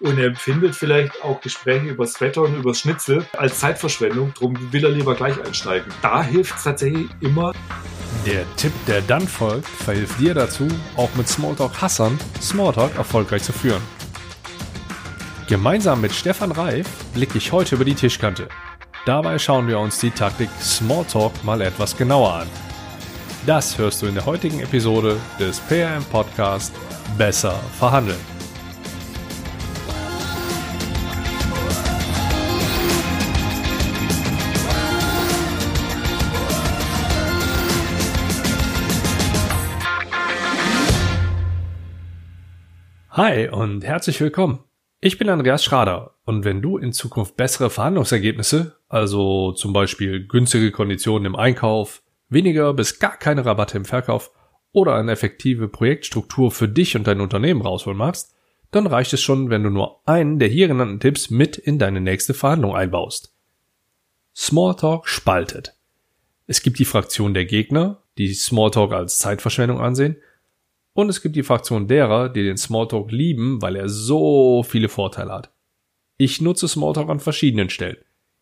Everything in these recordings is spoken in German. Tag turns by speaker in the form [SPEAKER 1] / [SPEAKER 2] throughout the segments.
[SPEAKER 1] und er empfindet vielleicht auch Gespräche über das Wetter und über das Schnitzel als Zeitverschwendung. Darum will er lieber gleich einsteigen. Da hilft es tatsächlich immer.
[SPEAKER 2] Der Tipp, der dann folgt, verhilft dir dazu, auch mit Smalltalk Hassan Smalltalk erfolgreich zu führen. Gemeinsam mit Stefan Reif blicke ich heute über die Tischkante. Dabei schauen wir uns die Taktik Smalltalk mal etwas genauer an. Das hörst du in der heutigen Episode des PRM Podcast Besser verhandeln. Hi und herzlich willkommen. Ich bin Andreas Schrader und wenn du in Zukunft bessere Verhandlungsergebnisse, also zum Beispiel günstige Konditionen im Einkauf, weniger bis gar keine Rabatte im Verkauf oder eine effektive Projektstruktur für dich und dein Unternehmen rausholen magst, dann reicht es schon, wenn du nur einen der hier genannten Tipps mit in deine nächste Verhandlung einbaust. Smalltalk spaltet. Es gibt die Fraktion der Gegner, die Smalltalk als Zeitverschwendung ansehen, und es gibt die Fraktion derer, die den Smalltalk lieben, weil er so viele Vorteile hat. Ich nutze Smalltalk an verschiedenen Stellen.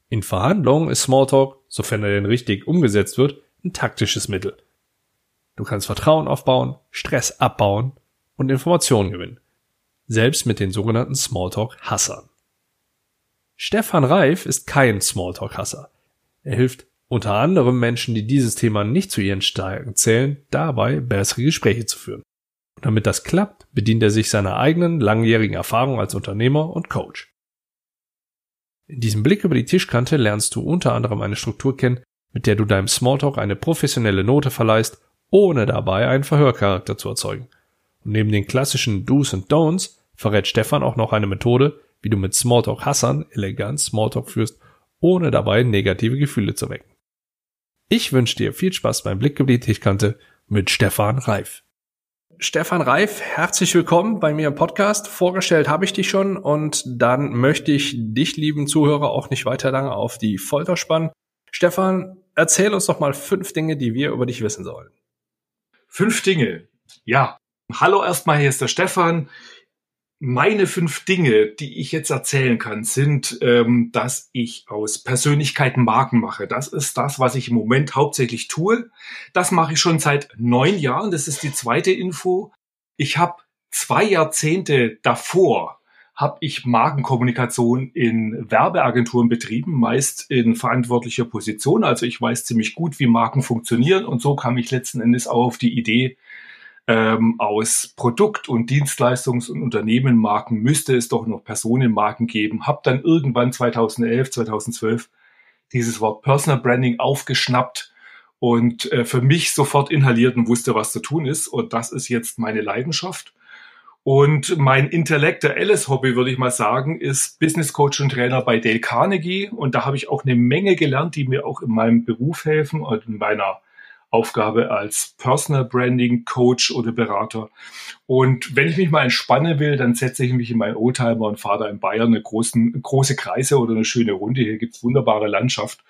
[SPEAKER 2] In Verhandlungen ist Smalltalk, sofern er denn richtig umgesetzt wird, ein taktisches Mittel. Du kannst Vertrauen aufbauen, Stress abbauen und Informationen gewinnen. Selbst mit den sogenannten Smalltalk-Hassern. Stefan Reif ist kein Smalltalk-Hasser. Er hilft unter anderem Menschen, die dieses Thema nicht zu ihren Stärken zählen, dabei bessere Gespräche zu führen. Damit das klappt, bedient er sich seiner eigenen langjährigen Erfahrung als Unternehmer und Coach. In diesem Blick über die Tischkante lernst du unter anderem eine Struktur kennen, mit der du deinem Smalltalk eine professionelle Note verleihst, ohne dabei einen Verhörcharakter zu erzeugen. Und neben den klassischen Do's und Don'ts verrät Stefan auch noch eine Methode, wie du mit Smalltalk-Hassern elegant Smalltalk führst, ohne dabei negative Gefühle zu wecken. Ich wünsche dir viel Spaß beim Blick über die Tischkante mit Stefan Reif. Stefan Reif, herzlich willkommen bei mir im Podcast. Vorgestellt habe ich dich schon und dann möchte ich dich, lieben Zuhörer, auch nicht weiter lange auf die Folter spannen. Stefan, erzähl uns doch mal fünf Dinge, die wir über dich wissen sollen.
[SPEAKER 1] Fünf Dinge. Ja. Hallo erstmal, hier ist der Stefan. Meine fünf Dinge, die ich jetzt erzählen kann, sind, ähm, dass ich aus Persönlichkeiten Marken mache. Das ist das, was ich im Moment hauptsächlich tue. Das mache ich schon seit neun Jahren. Das ist die zweite Info. Ich habe zwei Jahrzehnte davor habe ich Markenkommunikation in Werbeagenturen betrieben, meist in verantwortlicher Position. Also ich weiß ziemlich gut, wie Marken funktionieren und so kam ich letzten Endes auch auf die Idee, ähm, aus Produkt- und Dienstleistungs- und Unternehmenmarken müsste es doch noch Personenmarken geben. Hab dann irgendwann 2011, 2012 dieses Wort Personal Branding aufgeschnappt und äh, für mich sofort inhaliert und wusste, was zu tun ist. Und das ist jetzt meine Leidenschaft. Und mein intellektuelles Hobby, würde ich mal sagen, ist Business Coach und Trainer bei Dale Carnegie. Und da habe ich auch eine Menge gelernt, die mir auch in meinem Beruf helfen und in meiner Aufgabe als Personal Branding Coach oder Berater. Und wenn ich mich mal entspannen will, dann setze ich mich in meinen Oldtimer und fahre da in Bayern eine großen, große Kreise oder eine schöne Runde. Hier gibt's wunderbare Landschaft.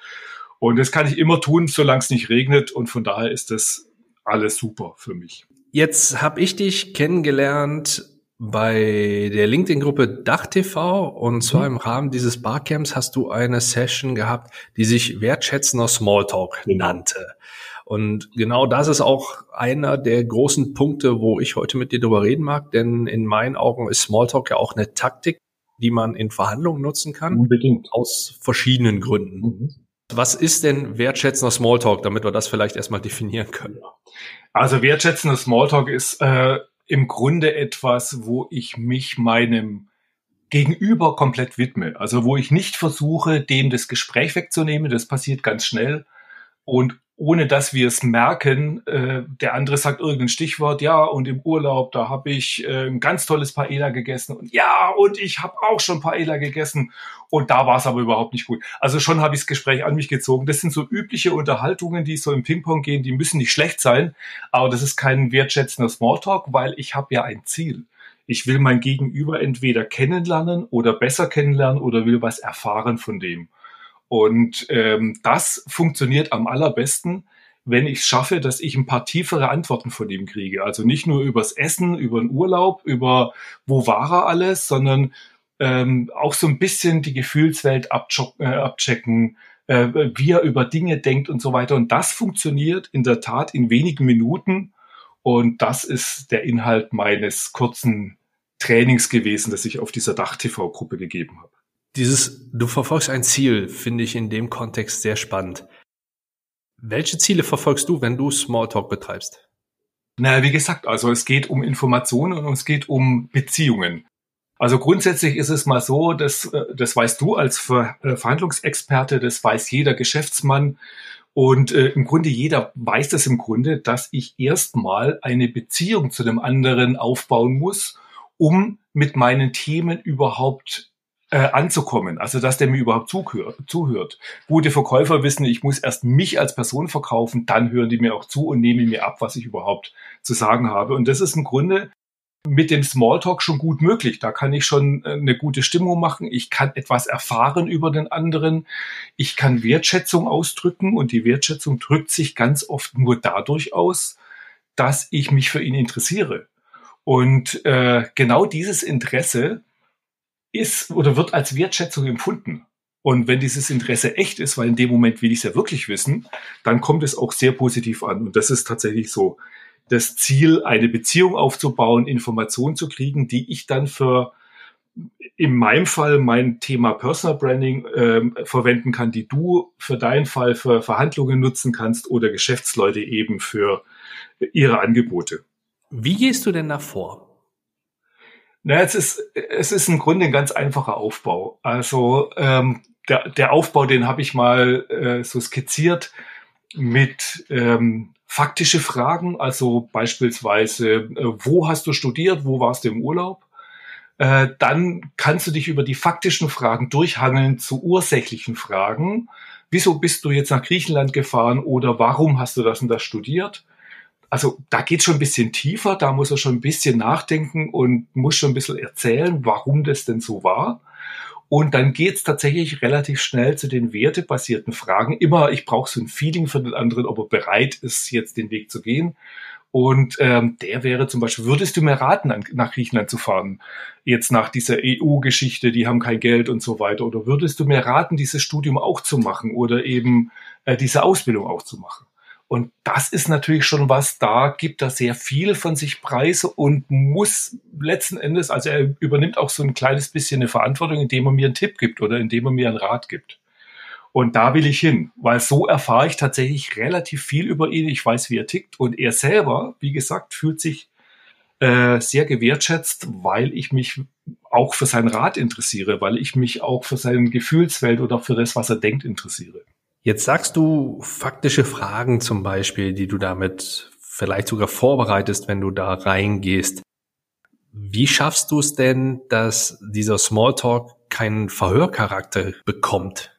[SPEAKER 1] Und das kann ich immer tun, solange es nicht regnet. Und von daher ist das alles super für mich.
[SPEAKER 2] Jetzt habe ich dich kennengelernt bei der LinkedIn-Gruppe DachTV und zwar mhm. im Rahmen dieses Barcamps hast du eine Session gehabt, die sich wertschätzender Smalltalk genau. nannte. Und genau das ist auch einer der großen Punkte, wo ich heute mit dir drüber reden mag, denn in meinen Augen ist Smalltalk ja auch eine Taktik, die man in Verhandlungen nutzen kann.
[SPEAKER 1] Unbedingt.
[SPEAKER 2] Aus verschiedenen Gründen. Mhm. Was ist denn wertschätzender Smalltalk, damit wir das vielleicht erstmal definieren können?
[SPEAKER 1] Also wertschätzender Smalltalk ist äh, im Grunde etwas, wo ich mich meinem Gegenüber komplett widme. Also wo ich nicht versuche, dem das Gespräch wegzunehmen, das passiert ganz schnell. Und ohne dass wir es merken, äh, der andere sagt irgendein Stichwort, ja, und im Urlaub, da habe ich äh, ein ganz tolles Paella gegessen und ja, und ich habe auch schon Paella gegessen und da war es aber überhaupt nicht gut. Also schon habe ich das Gespräch an mich gezogen. Das sind so übliche Unterhaltungen, die so im Ping-Pong gehen, die müssen nicht schlecht sein, aber das ist kein wertschätzender Smalltalk, weil ich habe ja ein Ziel. Ich will mein Gegenüber entweder kennenlernen oder besser kennenlernen oder will was erfahren von dem. Und ähm, das funktioniert am allerbesten, wenn ich es schaffe, dass ich ein paar tiefere Antworten von ihm kriege. Also nicht nur übers Essen, über den Urlaub, über wo war er alles, sondern ähm, auch so ein bisschen die Gefühlswelt äh, abchecken, äh, wie er über Dinge denkt und so weiter. Und das funktioniert in der Tat in wenigen Minuten. Und das ist der Inhalt meines kurzen Trainings gewesen, das ich auf dieser Dach-TV-Gruppe gegeben habe.
[SPEAKER 2] Dieses, du verfolgst ein Ziel, finde ich in dem Kontext sehr spannend. Welche Ziele verfolgst du, wenn du Smalltalk betreibst?
[SPEAKER 1] Naja, wie gesagt, also es geht um Informationen und es geht um Beziehungen. Also grundsätzlich ist es mal so, dass, äh, das weißt du als Ver äh, Verhandlungsexperte, das weiß jeder Geschäftsmann und äh, im Grunde jeder weiß das im Grunde, dass ich erstmal eine Beziehung zu dem anderen aufbauen muss, um mit meinen Themen überhaupt äh, anzukommen. Also dass der mir überhaupt zuhört, zuhört. Gute Verkäufer wissen, ich muss erst mich als Person verkaufen, dann hören die mir auch zu und nehmen mir ab, was ich überhaupt zu sagen habe. Und das ist im Grunde mit dem Smalltalk schon gut möglich. Da kann ich schon äh, eine gute Stimmung machen. Ich kann etwas erfahren über den anderen. Ich kann Wertschätzung ausdrücken und die Wertschätzung drückt sich ganz oft nur dadurch aus, dass ich mich für ihn interessiere. Und äh, genau dieses Interesse ist oder wird als Wertschätzung empfunden. Und wenn dieses Interesse echt ist, weil in dem Moment will ich es ja wirklich wissen, dann kommt es auch sehr positiv an. Und das ist tatsächlich so das Ziel, eine Beziehung aufzubauen, Informationen zu kriegen, die ich dann für in meinem Fall mein Thema Personal Branding äh, verwenden kann, die du für deinen Fall für Verhandlungen nutzen kannst oder Geschäftsleute eben für ihre Angebote.
[SPEAKER 2] Wie gehst du denn da vor?
[SPEAKER 1] Na, es ist, es ist im Grunde ein ganz einfacher Aufbau. Also ähm, der, der Aufbau, den habe ich mal äh, so skizziert mit ähm, faktische Fragen, also beispielsweise, äh, wo hast du studiert, wo warst du im Urlaub? Äh, dann kannst du dich über die faktischen Fragen durchhangeln zu ursächlichen Fragen. Wieso bist du jetzt nach Griechenland gefahren oder warum hast du das und das studiert? Also da geht schon ein bisschen tiefer, da muss er schon ein bisschen nachdenken und muss schon ein bisschen erzählen, warum das denn so war. Und dann geht's tatsächlich relativ schnell zu den wertebasierten Fragen. Immer, ich brauche so ein Feeling für den anderen, ob er bereit ist, jetzt den Weg zu gehen. Und ähm, der wäre zum Beispiel, würdest du mir raten, nach Griechenland zu fahren? Jetzt nach dieser EU-Geschichte, die haben kein Geld und so weiter. Oder würdest du mir raten, dieses Studium auch zu machen oder eben äh, diese Ausbildung auch zu machen? Und das ist natürlich schon was, da gibt er sehr viel von sich preis und muss letzten Endes, also er übernimmt auch so ein kleines bisschen eine Verantwortung, indem er mir einen Tipp gibt oder indem er mir einen Rat gibt. Und da will ich hin, weil so erfahre ich tatsächlich relativ viel über ihn. Ich weiß, wie er tickt. Und er selber, wie gesagt, fühlt sich äh, sehr gewertschätzt, weil ich mich auch für seinen Rat interessiere, weil ich mich auch für seine Gefühlswelt oder für das, was er denkt, interessiere.
[SPEAKER 2] Jetzt sagst du faktische Fragen zum Beispiel, die du damit vielleicht sogar vorbereitest, wenn du da reingehst. Wie schaffst du es denn, dass dieser Smalltalk keinen Verhörcharakter bekommt?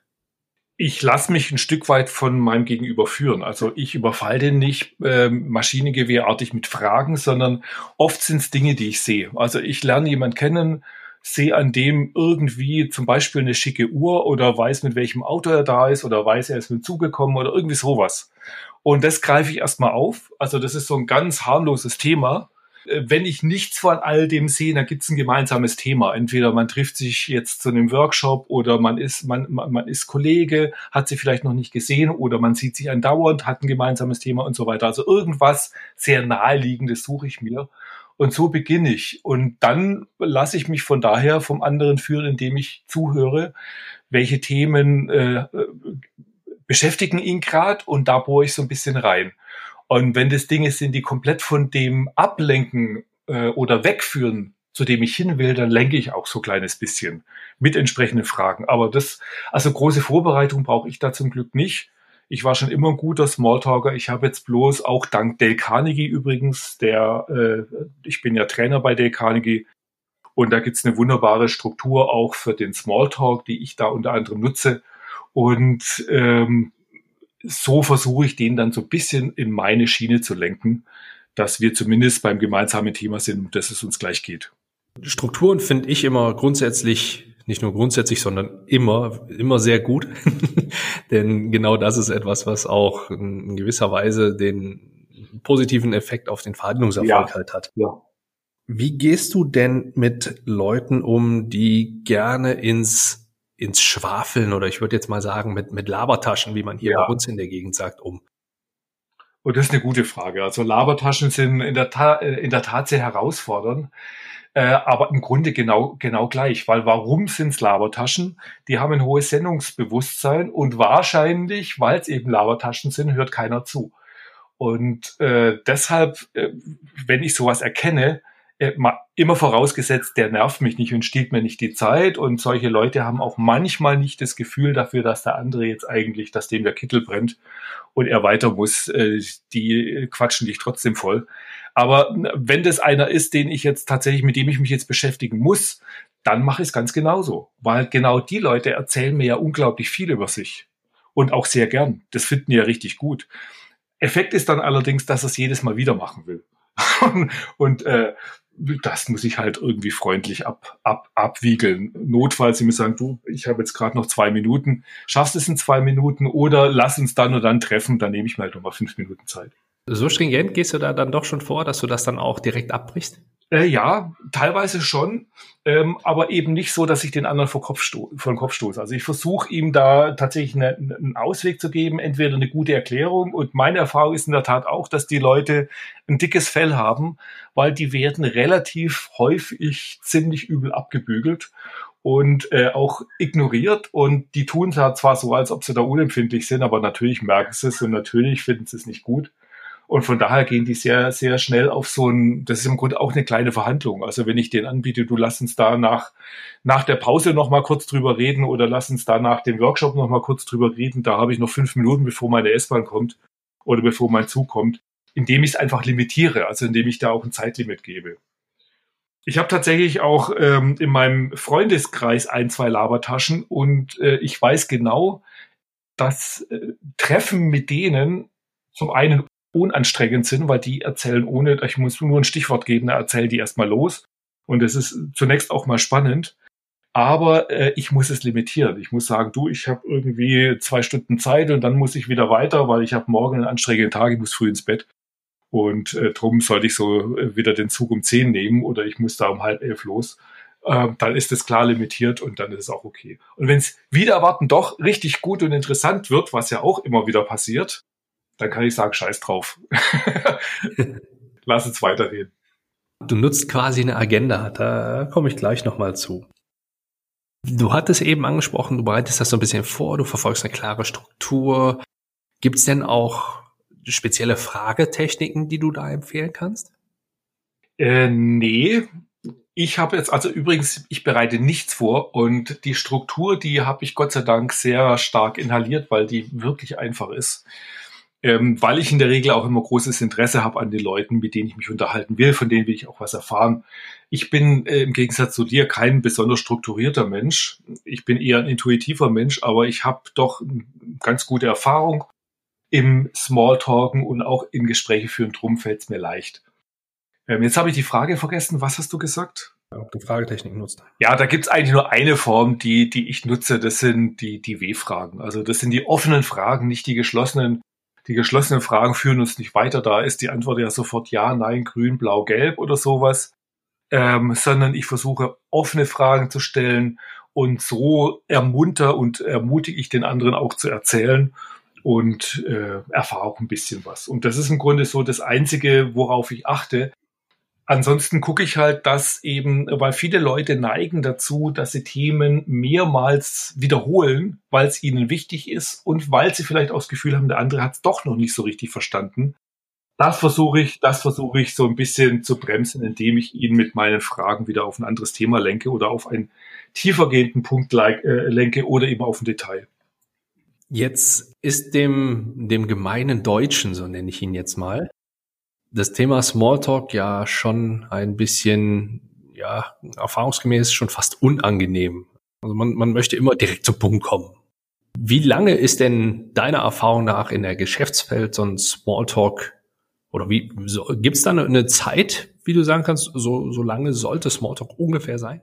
[SPEAKER 1] Ich lasse mich ein Stück weit von meinem Gegenüber führen. Also ich überfall den nicht äh, maschinengewehrartig mit Fragen, sondern oft sind es Dinge, die ich sehe. Also ich lerne jemanden kennen, sehe an dem irgendwie zum Beispiel eine schicke Uhr oder weiß, mit welchem Auto er da ist oder weiß, er ist mit dem Zug gekommen oder irgendwie sowas. Und das greife ich erstmal auf. Also das ist so ein ganz harmloses Thema. Äh, wenn ich nichts von all dem sehe, dann gibt es ein gemeinsames Thema. Entweder man trifft sich jetzt zu einem Workshop oder man ist, man, man ist Kollege, hat sie vielleicht noch nicht gesehen oder man sieht sich andauernd, hat ein gemeinsames Thema und so weiter. Also irgendwas sehr naheliegendes suche ich mir. Und so beginne ich. Und dann lasse ich mich von daher vom anderen führen, indem ich zuhöre, welche Themen äh, beschäftigen ihn gerade und da bohre ich so ein bisschen rein. Und wenn das Dinge sind, die komplett von dem ablenken äh, oder wegführen, zu dem ich hin will, dann lenke ich auch so ein kleines bisschen mit entsprechenden Fragen. Aber das, also große Vorbereitung brauche ich da zum Glück nicht. Ich war schon immer ein guter Smalltalker. Ich habe jetzt bloß auch dank Dale Carnegie übrigens, der, äh, ich bin ja Trainer bei Dale Carnegie, und da gibt's eine wunderbare Struktur auch für den Smalltalk, die ich da unter anderem nutze. Und ähm, so versuche ich den dann so ein bisschen in meine Schiene zu lenken, dass wir zumindest beim gemeinsamen Thema sind, dass es uns gleich geht.
[SPEAKER 2] Strukturen finde ich immer grundsätzlich nicht nur grundsätzlich, sondern immer, immer sehr gut. Denn genau das ist etwas, was auch in gewisser Weise den positiven Effekt auf den Verhandlungserfolg ja, halt hat. Ja. Wie gehst du denn mit Leuten um, die gerne ins, ins Schwafeln oder ich würde jetzt mal sagen mit, mit Labertaschen, wie man hier ja. bei uns in der Gegend sagt, um?
[SPEAKER 1] Und oh, das ist eine gute Frage. Also Labertaschen sind in der, Ta in der Tat sehr herausfordernd. Äh, aber im Grunde genau, genau gleich. Weil warum sind es Labertaschen? Die haben ein hohes Sendungsbewusstsein und wahrscheinlich, weil es eben Labertaschen sind, hört keiner zu. Und äh, deshalb, äh, wenn ich sowas erkenne, immer vorausgesetzt, der nervt mich nicht und stiehlt mir nicht die Zeit. Und solche Leute haben auch manchmal nicht das Gefühl dafür, dass der andere jetzt eigentlich, dass dem der Kittel brennt und er weiter muss. Äh, die quatschen dich trotzdem voll. Aber wenn das einer ist, den ich jetzt tatsächlich, mit dem ich mich jetzt beschäftigen muss, dann mache ich es ganz genauso. Weil genau die Leute erzählen mir ja unglaublich viel über sich. Und auch sehr gern. Das finden die ja richtig gut. Effekt ist dann allerdings, dass es jedes Mal wieder machen will. und äh, das muss ich halt irgendwie freundlich ab, ab, abwiegeln. Notfalls, sie mir sagen, du, ich habe jetzt gerade noch zwei Minuten, schaffst es in zwei Minuten oder lass uns dann und dann treffen, dann nehme ich mir halt nochmal fünf Minuten Zeit.
[SPEAKER 2] So stringent gehst du da dann doch schon vor, dass du das dann auch direkt abbrichst?
[SPEAKER 1] Äh, ja, teilweise schon, ähm, aber eben nicht so, dass ich den anderen vor, Kopf vor den Kopf stoße. Also ich versuche ihm da tatsächlich eine, einen Ausweg zu geben, entweder eine gute Erklärung und meine Erfahrung ist in der Tat auch, dass die Leute ein dickes Fell haben, weil die werden relativ häufig ziemlich übel abgebügelt und äh, auch ignoriert und die tun zwar so, als ob sie da unempfindlich sind, aber natürlich merken sie es und natürlich finden sie es nicht gut. Und von daher gehen die sehr, sehr schnell auf so ein, das ist im Grunde auch eine kleine Verhandlung. Also wenn ich den anbiete, du lass uns da nach, nach der Pause noch mal kurz drüber reden oder lass uns da nach dem Workshop noch mal kurz drüber reden, da habe ich noch fünf Minuten, bevor meine S-Bahn kommt oder bevor mein Zug kommt, indem ich es einfach limitiere, also indem ich da auch ein Zeitlimit gebe. Ich habe tatsächlich auch ähm, in meinem Freundeskreis ein, zwei Labertaschen und äh, ich weiß genau, dass äh, Treffen mit denen zum einen unanstrengend sind, weil die erzählen ohne, ich muss nur ein Stichwort geben, da erzählen die erstmal los. Und es ist zunächst auch mal spannend. Aber äh, ich muss es limitieren. Ich muss sagen, du, ich habe irgendwie zwei Stunden Zeit und dann muss ich wieder weiter, weil ich habe morgen einen anstrengenden Tag, ich muss früh ins Bett. Und äh, drum sollte ich so äh, wieder den Zug um zehn nehmen oder ich muss da um halb elf los. Äh, dann ist es klar limitiert und dann ist es auch okay. Und wenn es wieder erwarten doch richtig gut und interessant wird, was ja auch immer wieder passiert, dann kann ich sagen, scheiß drauf. Lass uns weiterreden.
[SPEAKER 2] Du nutzt quasi eine Agenda, da komme ich gleich nochmal zu. Du hattest eben angesprochen, du bereitest das so ein bisschen vor, du verfolgst eine klare Struktur. Gibt es denn auch spezielle Fragetechniken, die du da empfehlen kannst?
[SPEAKER 1] Äh, nee. Ich habe jetzt, also übrigens, ich bereite nichts vor und die Struktur, die habe ich Gott sei Dank sehr stark inhaliert, weil die wirklich einfach ist ähm, weil ich in der Regel auch immer großes Interesse habe an den Leuten, mit denen ich mich unterhalten will, von denen will ich auch was erfahren. Ich bin äh, im Gegensatz zu dir kein besonders strukturierter Mensch. Ich bin eher ein intuitiver Mensch, aber ich habe doch ganz gute Erfahrung im Smalltalken und auch in Gespräche führen. Drum fällt es mir leicht. Ähm, jetzt habe ich die Frage vergessen. Was hast du gesagt?
[SPEAKER 2] Ob du Fragetechnik nutzt.
[SPEAKER 1] Ja, da gibt's eigentlich nur eine Form, die, die ich nutze. Das sind die, die W-Fragen. Also das sind die offenen Fragen, nicht die geschlossenen die geschlossenen Fragen führen uns nicht weiter. Da ist die Antwort ja sofort ja, nein, grün, blau, gelb oder sowas. Ähm, sondern ich versuche offene Fragen zu stellen und so ermunter und ermutige ich den anderen auch zu erzählen und äh, erfahre auch ein bisschen was. Und das ist im Grunde so das Einzige, worauf ich achte, Ansonsten gucke ich halt, dass eben, weil viele Leute neigen dazu, dass sie Themen mehrmals wiederholen, weil es ihnen wichtig ist und weil sie vielleicht auch das Gefühl haben, der andere hat es doch noch nicht so richtig verstanden. Das versuche ich, das versuche ich so ein bisschen zu bremsen, indem ich ihn mit meinen Fragen wieder auf ein anderes Thema lenke oder auf einen tiefergehenden Punkt äh, lenke oder eben auf ein Detail.
[SPEAKER 2] Jetzt ist dem, dem gemeinen Deutschen, so nenne ich ihn jetzt mal, das Thema Smalltalk ja schon ein bisschen, ja, erfahrungsgemäß schon fast unangenehm. Also man, man möchte immer direkt zum Punkt kommen. Wie lange ist denn deiner Erfahrung nach in der Geschäftswelt so ein Smalltalk oder wie so, gibt es da eine, Zeit, wie du sagen kannst, so, so lange sollte Smalltalk ungefähr sein?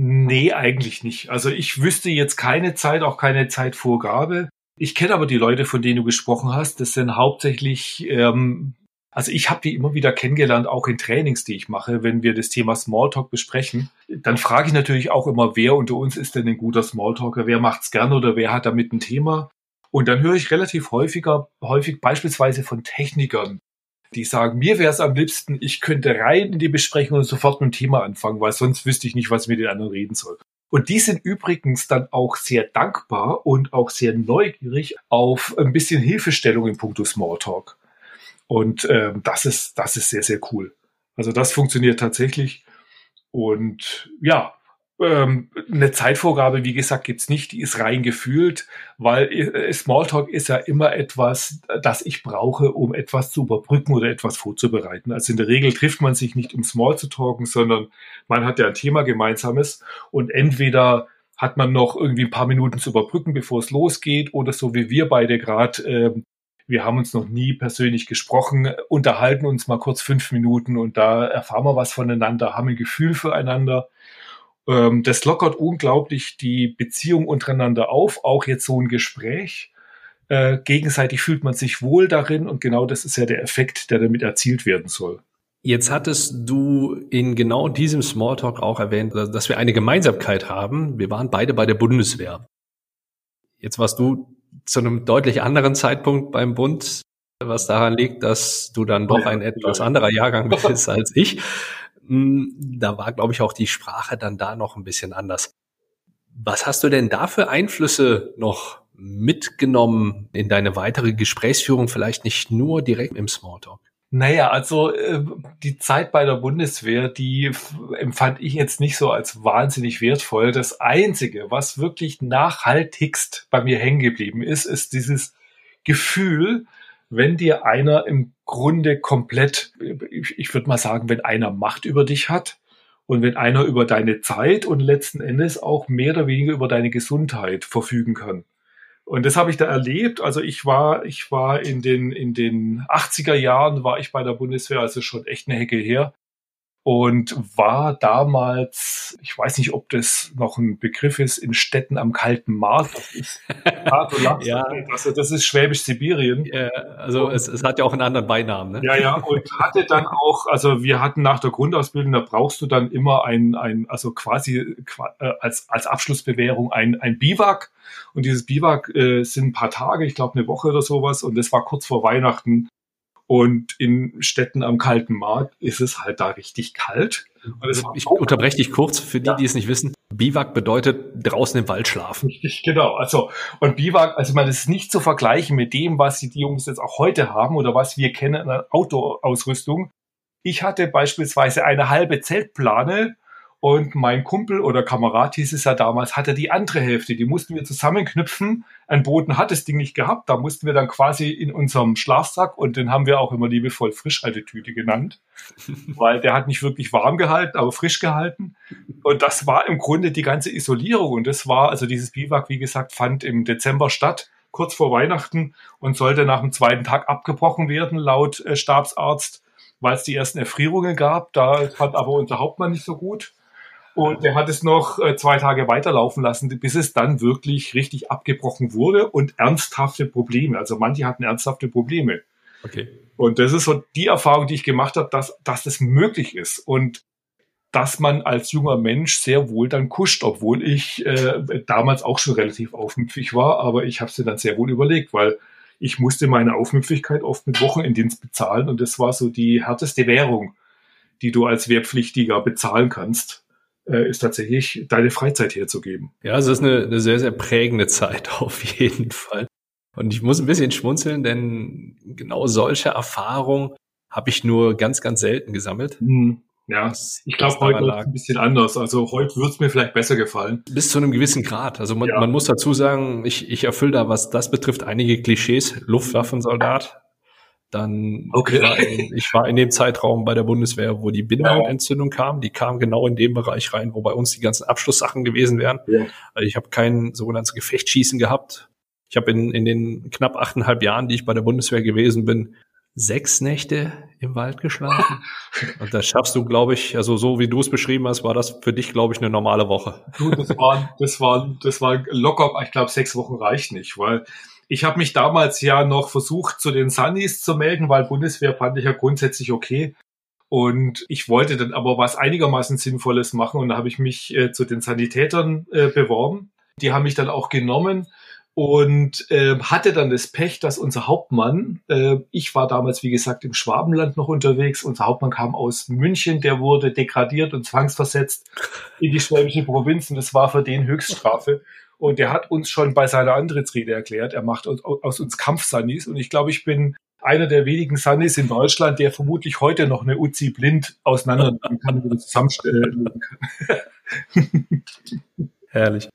[SPEAKER 1] Nee, eigentlich nicht. Also ich wüsste jetzt keine Zeit, auch keine Zeitvorgabe. Ich kenne aber die Leute, von denen du gesprochen hast. Das sind hauptsächlich ähm, Also ich habe die immer wieder kennengelernt, auch in Trainings, die ich mache, wenn wir das Thema Smalltalk besprechen. Dann frage ich natürlich auch immer, wer unter uns ist denn ein guter Smalltalker? Wer macht's gern oder wer hat damit ein Thema? Und dann höre ich relativ häufiger, häufig beispielsweise von Technikern, die sagen, mir wäre es am liebsten, ich könnte rein in die Besprechung und sofort mit dem Thema anfangen, weil sonst wüsste ich nicht, was ich mit den anderen reden soll. Und die sind übrigens dann auch sehr dankbar und auch sehr neugierig auf ein bisschen Hilfestellung in puncto Smalltalk. Und ähm, das ist, das ist sehr, sehr cool. Also das funktioniert tatsächlich. Und ja, ähm, eine Zeitvorgabe, wie gesagt, gibt's nicht, die ist rein gefühlt, weil äh, Smalltalk ist ja immer etwas, das ich brauche, um etwas zu überbrücken oder etwas vorzubereiten. Also in der Regel trifft man sich nicht, um Small zu talken, sondern man hat ja ein Thema gemeinsames und entweder hat man noch irgendwie ein paar Minuten zu überbrücken, bevor es losgeht, oder so wie wir beide gerade, äh, wir haben uns noch nie persönlich gesprochen, unterhalten uns mal kurz fünf Minuten und da erfahren wir was voneinander, haben ein Gefühl füreinander ähm, das lockert unglaublich die Beziehung untereinander auf, auch jetzt so ein Gespräch. Äh, gegenseitig fühlt man sich wohl darin und genau das ist ja der Effekt, der damit erzielt werden soll.
[SPEAKER 2] Jetzt hattest du in genau diesem Smalltalk auch erwähnt, dass wir eine Gemeinsamkeit haben. Wir waren beide bei der Bundeswehr. Jetzt warst du zu einem deutlich anderen Zeitpunkt beim Bund, was daran liegt, dass du dann doch ein etwas anderer Jahrgang bist als ich. Hm, da war, glaube ich, auch die Sprache dann da noch ein bisschen anders. Was hast du denn da für Einflüsse noch mitgenommen in deine weitere Gesprächsführung, vielleicht nicht nur direkt im Smalltalk?
[SPEAKER 1] Naja, also äh, die Zeit bei der Bundeswehr, die empfand ich jetzt nicht so als wahnsinnig wertvoll. Das Einzige, was wirklich nachhaltigst bei mir hängen geblieben ist, ist dieses Gefühl, wenn dir einer im Grunde komplett, ich würde mal sagen, wenn einer Macht über dich hat und wenn einer über deine Zeit und letzten Endes auch mehr oder weniger über deine Gesundheit verfügen kann. Und das habe ich da erlebt. Also ich war, ich war in den, in den 80er Jahren war ich bei der Bundeswehr, also schon echt eine Hecke her und war damals, ich weiß nicht, ob das noch ein Begriff ist, in Städten am kalten Markt. Das ist, ja. also das ist Schwäbisch-Sibirien.
[SPEAKER 2] Ja, also es, es, hat ja auch einen anderen Beinamen. Ne?
[SPEAKER 1] Ja, ja, und hatte dann auch, also wir hatten nach der Grundausbildung, da brauchst du dann immer ein, ein also quasi äh, als, als Abschlussbewährung ein, ein Biwak. Und dieses Biwak äh, sind ein paar Tage, ich glaube eine Woche oder sowas. Und das war kurz vor Weihnachten. Und in Städten am kalten Markt ist es halt da richtig kalt.
[SPEAKER 2] Ich unterbreche dich kurz für die, ja. die es nicht wissen. Biwak bedeutet draußen im Wald schlafen.
[SPEAKER 1] Richtig, genau. Also, und Biwak, also man ist nicht zu vergleichen mit dem, was die Jungs jetzt auch heute haben oder was wir kennen an Autoausrüstung. Ich hatte beispielsweise eine halbe Zeltplane und mein Kumpel oder Kamerad hieß es ja damals, hatte die andere Hälfte. Die mussten wir zusammenknüpfen. Ein Boden hat das Ding nicht gehabt. Da mussten wir dann quasi in unserem Schlafsack und den haben wir auch immer liebevoll Frischhaltetüte genannt, weil der hat nicht wirklich warm gehalten, aber frisch gehalten. Und das war im Grunde die ganze Isolierung. Und das war, also dieses Biwak, wie gesagt, fand im Dezember statt, kurz vor Weihnachten und sollte nach dem zweiten Tag abgebrochen werden, laut äh, Stabsarzt, weil es die ersten Erfrierungen gab. Da fand aber unser Hauptmann nicht so gut. Und er hat es noch äh, zwei Tage weiterlaufen lassen, bis es dann wirklich richtig abgebrochen wurde und ernsthafte Probleme. Also manche hatten ernsthafte Probleme. Okay. Und das ist so die Erfahrung, die ich gemacht habe, dass, dass das möglich ist. Und dass man als junger Mensch sehr wohl dann kuscht, obwohl ich äh, damals auch schon relativ aufmüpfig war, aber ich habe es dann sehr wohl überlegt, weil ich musste meine Aufmüpfigkeit oft mit Wochenenddienst bezahlen und das war so die härteste Währung, die du als Wehrpflichtiger bezahlen kannst ist tatsächlich deine Freizeit herzugeben.
[SPEAKER 2] Ja, also es ist eine, eine sehr, sehr prägende Zeit auf jeden Fall. Und ich muss ein bisschen schmunzeln, denn genau solche Erfahrungen habe ich nur ganz, ganz selten gesammelt.
[SPEAKER 1] Mhm. Ja, ich glaube, heute ist ein bisschen anders. Also heute wird es mir vielleicht besser gefallen.
[SPEAKER 2] Bis zu einem gewissen Grad. Also man, ja. man muss dazu sagen, ich, ich erfülle da, was das betrifft, einige Klischees. Luftwaffensoldat, dann okay. ich, war in, ich war in dem Zeitraum bei der Bundeswehr, wo die Bindehautentzündung kam. Die kam genau in dem Bereich rein, wo bei uns die ganzen Abschlusssachen gewesen wären. Ja. Also ich habe kein sogenanntes Gefechtsschießen gehabt. Ich habe in, in den knapp achteinhalb Jahren, die ich bei der Bundeswehr gewesen bin, sechs Nächte im Wald geschlafen. Und das schaffst du, glaube ich, also so wie du es beschrieben hast, war das für dich, glaube ich, eine normale Woche.
[SPEAKER 1] Du, das war, das war, das war locker, ich glaube, sechs Wochen reicht nicht, weil Ich habe mich damals ja noch versucht, zu den Sunnies zu melden, weil Bundeswehr fand ich ja grundsätzlich okay. Und ich wollte dann aber was einigermaßen Sinnvolles machen und da habe ich mich äh, zu den Sanitätern äh, beworben. Die haben mich dann auch genommen und äh, hatte dann das Pech, dass unser Hauptmann, äh, ich war damals wie gesagt im Schwabenland noch unterwegs, unser Hauptmann kam aus München, der wurde degradiert und zwangsversetzt in die schwäbische Provinz und das war für den Höchststrafe. Und der hat uns schon bei seiner Antrittsrede erklärt, er macht aus, aus uns Kampfsannis und ich glaube, ich bin einer der wenigen Sunnis in Deutschland, der vermutlich heute noch eine Uzi blind auseinandernehmen kann und zusammenstellen kann.
[SPEAKER 2] Herrlich.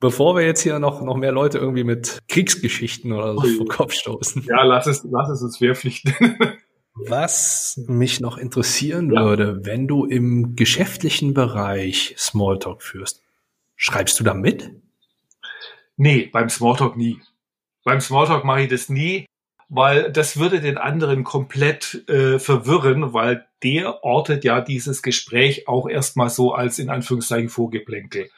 [SPEAKER 2] Bevor wir jetzt hier noch, noch mehr Leute irgendwie mit Kriegsgeschichten oder so vor Kopf stoßen.
[SPEAKER 1] Ja, lass es, lass es uns Wehrpflicht.
[SPEAKER 2] Was mich noch interessieren ja. würde, wenn du im geschäftlichen Bereich Smalltalk führst, schreibst du da mit?
[SPEAKER 1] Nee, beim Smalltalk nie. Beim Smalltalk mache ich das nie, weil das würde den anderen komplett äh, verwirren, weil der ortet ja dieses Gespräch auch erstmal so als in Anführungszeichen Vorgeplänkel.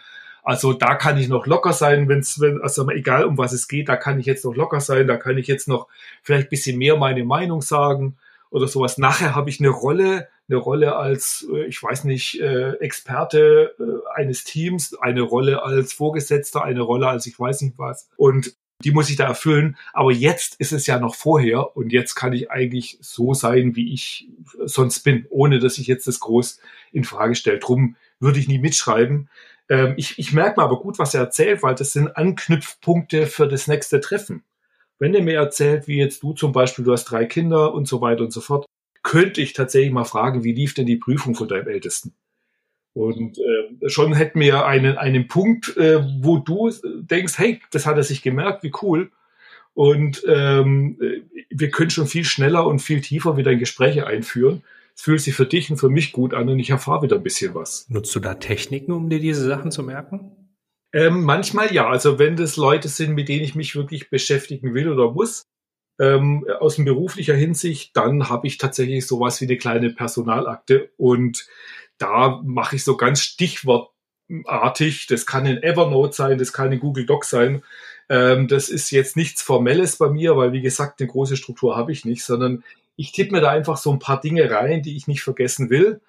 [SPEAKER 1] Also da kann ich noch locker sein, wenn's, wenn, also egal um was es geht, da kann ich jetzt noch locker sein, da kann ich jetzt noch vielleicht bisschen mehr meine Meinung sagen oder sowas. Nachher habe ich eine Rolle, eine Rolle als, äh, ich weiß nicht, äh, Experte äh, eines Teams, eine Rolle als Vorgesetzter, eine Rolle als ich weiß nicht was. Und die muss ich da erfüllen. Aber jetzt ist es ja noch vorher und jetzt kann ich eigentlich so sein, wie ich sonst bin, ohne dass ich jetzt das groß in Frage stelle. Drum würde ich nie mitschreiben. Ähm, ich, ich merke mal aber gut, was er erzählt, weil das sind Anknüpfpunkte für das nächste Treffen. Wenn er mir erzählt, wie jetzt du zum Beispiel, du hast drei Kinder und so weiter und so fort, könnte ich tatsächlich mal fragen, wie lief denn die Prüfung von deinem Ältesten? Und äh, schon hätten wir einen, einen Punkt, äh, wo du denkst, hey, das hat er sich gemerkt, wie cool. Und ähm, wir können schon viel schneller und viel tiefer wieder in Gespräche einführen es fühlt sich für dich und für mich gut an und ich erfahre wieder ein bisschen was.
[SPEAKER 2] Nutzt du da Techniken, um dir diese Sachen zu merken?
[SPEAKER 1] Ähm, manchmal ja. Also wenn das Leute sind, mit denen ich mich wirklich beschäftigen will oder muss, ähm, aus beruflicher Hinsicht, dann habe ich tatsächlich sowas wie eine kleine Personalakte und da mache ich so ganz stichwortartig. Das kann in Evernote sein, das kann in Google Doc sein. Ähm, das ist jetzt nichts Formelles bei mir, weil wie gesagt, eine große Struktur habe ich nicht, sondern ich tippe mir da einfach so ein paar Dinge rein, die ich nicht vergessen will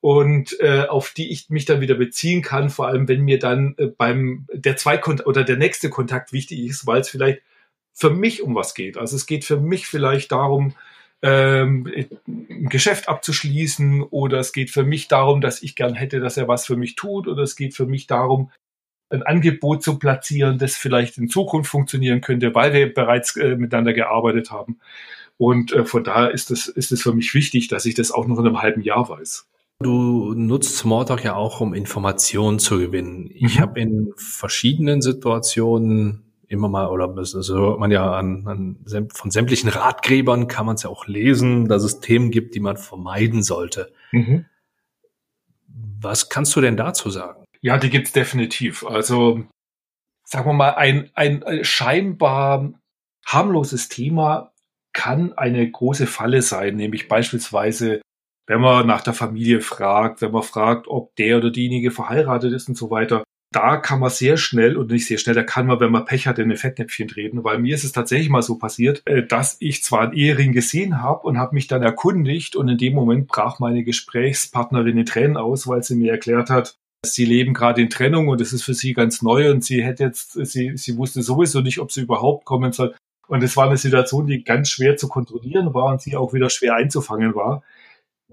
[SPEAKER 1] und äh, auf die ich mich dann wieder beziehen kann, vor allem wenn mir dann äh, beim der Zweikontakt oder der nächste Kontakt wichtig ist, weil es vielleicht für mich um was geht. Also es geht für mich vielleicht darum, ähm, ein Geschäft abzuschließen oder es geht für mich darum, dass ich gern hätte, dass er was für mich tut oder es geht für mich darum, ein Angebot zu platzieren, das vielleicht in Zukunft funktionieren könnte, weil wir bereits äh, miteinander gearbeitet haben. Und äh, von daher ist es ist es für mich wichtig, dass ich das auch noch in einem halben Jahr weiß.
[SPEAKER 2] Du nutzt Smalltalk ja auch, um Informationen zu gewinnen. Ich mhm. habe in verschiedenen Situationen immer mal, oder das, hört man ja an, an von sämtlichen Ratgebern kann man es ja auch lesen, dass es Themen gibt, die man vermeiden sollte. Mhm. Was kannst du denn dazu sagen?
[SPEAKER 1] Ja, die gibt's definitiv. Also sagen wir mal, ein, ein scheinbar harmloses Thema kann eine große Falle sein, nämlich beispielsweise, wenn man nach der Familie fragt, wenn man fragt, ob der oder diejenige verheiratet ist und so weiter. Da kann man sehr schnell und nicht sehr schnell, da kann man, wenn man Pech hat, in ein Fettnäpfchen treten, weil mir ist es tatsächlich mal so passiert, äh, dass ich zwar einen Ehering gesehen habe und habe mich dann erkundigt und in dem Moment brach meine Gesprächspartnerin in Tränen aus, weil sie mir erklärt hat, sie leben gerade in Trennung und es ist für sie ganz neu und sie hätte jetzt, sie, sie wusste sowieso nicht, ob sie überhaupt kommen soll. Und es war eine Situation, die ganz schwer zu kontrollieren war und sie auch wieder schwer einzufangen war.